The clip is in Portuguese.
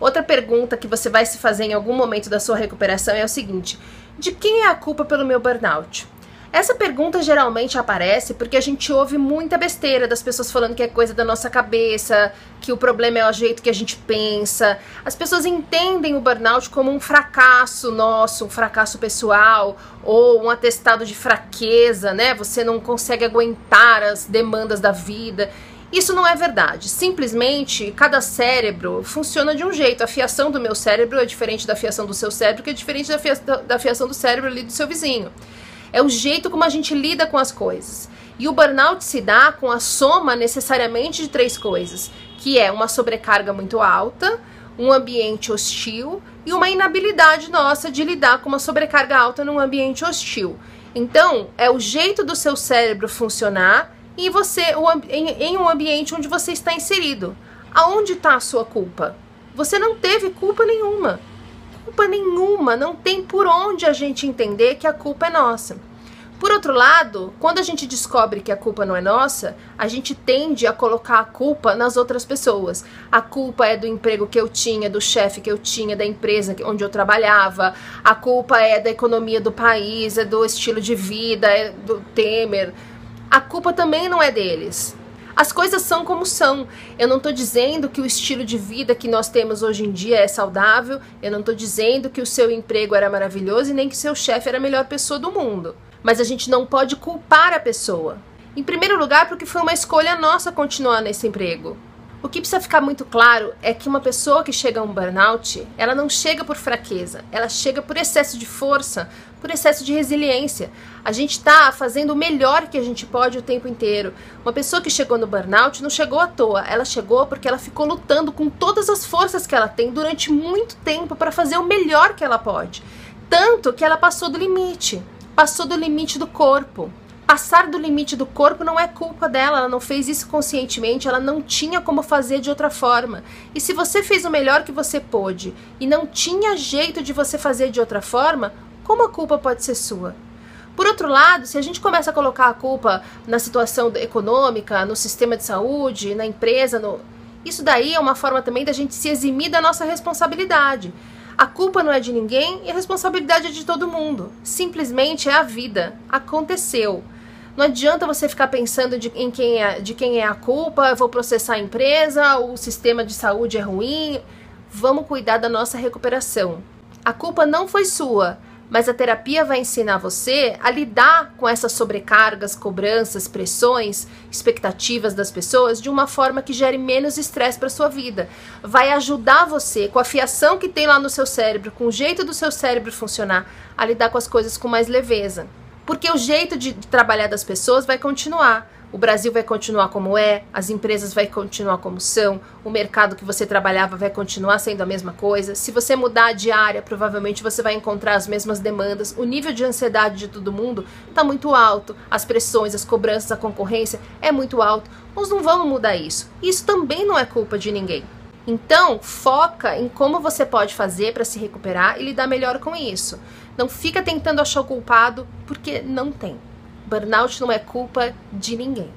Outra pergunta que você vai se fazer em algum momento da sua recuperação é o seguinte: de quem é a culpa pelo meu burnout? Essa pergunta geralmente aparece porque a gente ouve muita besteira das pessoas falando que é coisa da nossa cabeça, que o problema é o jeito que a gente pensa. As pessoas entendem o burnout como um fracasso nosso, um fracasso pessoal ou um atestado de fraqueza, né? Você não consegue aguentar as demandas da vida. Isso não é verdade. Simplesmente, cada cérebro funciona de um jeito. A fiação do meu cérebro é diferente da fiação do seu cérebro, que é diferente da, fia da fiação do cérebro ali do seu vizinho. É o jeito como a gente lida com as coisas. E o burnout se dá com a soma necessariamente de três coisas, que é uma sobrecarga muito alta, um ambiente hostil e uma inabilidade nossa de lidar com uma sobrecarga alta num ambiente hostil. Então, é o jeito do seu cérebro funcionar e você em, em um ambiente onde você está inserido. Aonde está a sua culpa? Você não teve culpa nenhuma. Culpa nenhuma, não tem por onde a gente entender que a culpa é nossa. Por outro lado, quando a gente descobre que a culpa não é nossa, a gente tende a colocar a culpa nas outras pessoas. A culpa é do emprego que eu tinha, do chefe que eu tinha, da empresa onde eu trabalhava. A culpa é da economia do país, é do estilo de vida, é do Temer a culpa também não é deles. As coisas são como são. Eu não estou dizendo que o estilo de vida que nós temos hoje em dia é saudável. Eu não estou dizendo que o seu emprego era maravilhoso e nem que seu chefe era a melhor pessoa do mundo. Mas a gente não pode culpar a pessoa. Em primeiro lugar, porque foi uma escolha nossa continuar nesse emprego. O que precisa ficar muito claro é que uma pessoa que chega a um burnout, ela não chega por fraqueza, ela chega por excesso de força, por excesso de resiliência. A gente está fazendo o melhor que a gente pode o tempo inteiro. Uma pessoa que chegou no burnout não chegou à toa, ela chegou porque ela ficou lutando com todas as forças que ela tem durante muito tempo para fazer o melhor que ela pode. Tanto que ela passou do limite, passou do limite do corpo. Passar do limite do corpo não é culpa dela, ela não fez isso conscientemente, ela não tinha como fazer de outra forma. E se você fez o melhor que você pôde e não tinha jeito de você fazer de outra forma, como a culpa pode ser sua? Por outro lado, se a gente começa a colocar a culpa na situação econômica, no sistema de saúde, na empresa, no... isso daí é uma forma também da gente se eximir da nossa responsabilidade. A culpa não é de ninguém e a responsabilidade é de todo mundo. Simplesmente é a vida. Aconteceu. Não adianta você ficar pensando de, em quem é, de quem é a culpa, eu vou processar a empresa, o sistema de saúde é ruim. Vamos cuidar da nossa recuperação. A culpa não foi sua, mas a terapia vai ensinar você a lidar com essas sobrecargas, cobranças, pressões, expectativas das pessoas de uma forma que gere menos estresse para sua vida. Vai ajudar você com a fiação que tem lá no seu cérebro, com o jeito do seu cérebro funcionar, a lidar com as coisas com mais leveza. Porque o jeito de, trabalhar das pessoas vai continuar. O Brasil vai continuar como é, as empresas vai continuar como são, o mercado que você trabalhava vai continuar sendo a mesma coisa. Se você mudar de área, provavelmente você vai encontrar as mesmas demandas. O nível de ansiedade de todo mundo está muito alto, as pressões, as cobranças, a concorrência é muito alto. Nós não vamos mudar isso. Isso também não é culpa de ninguém. Então, foca em como você pode fazer para se recuperar e lidar melhor com isso. Não fica tentando achar o culpado, porque não tem. Burnout não é culpa de ninguém.